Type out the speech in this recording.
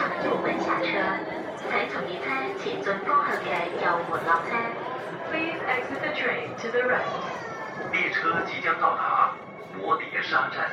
下，部门下车，驶从列车前进方向嘅右门落车。please exit the train to the right。列车即将到达摩碟沙站。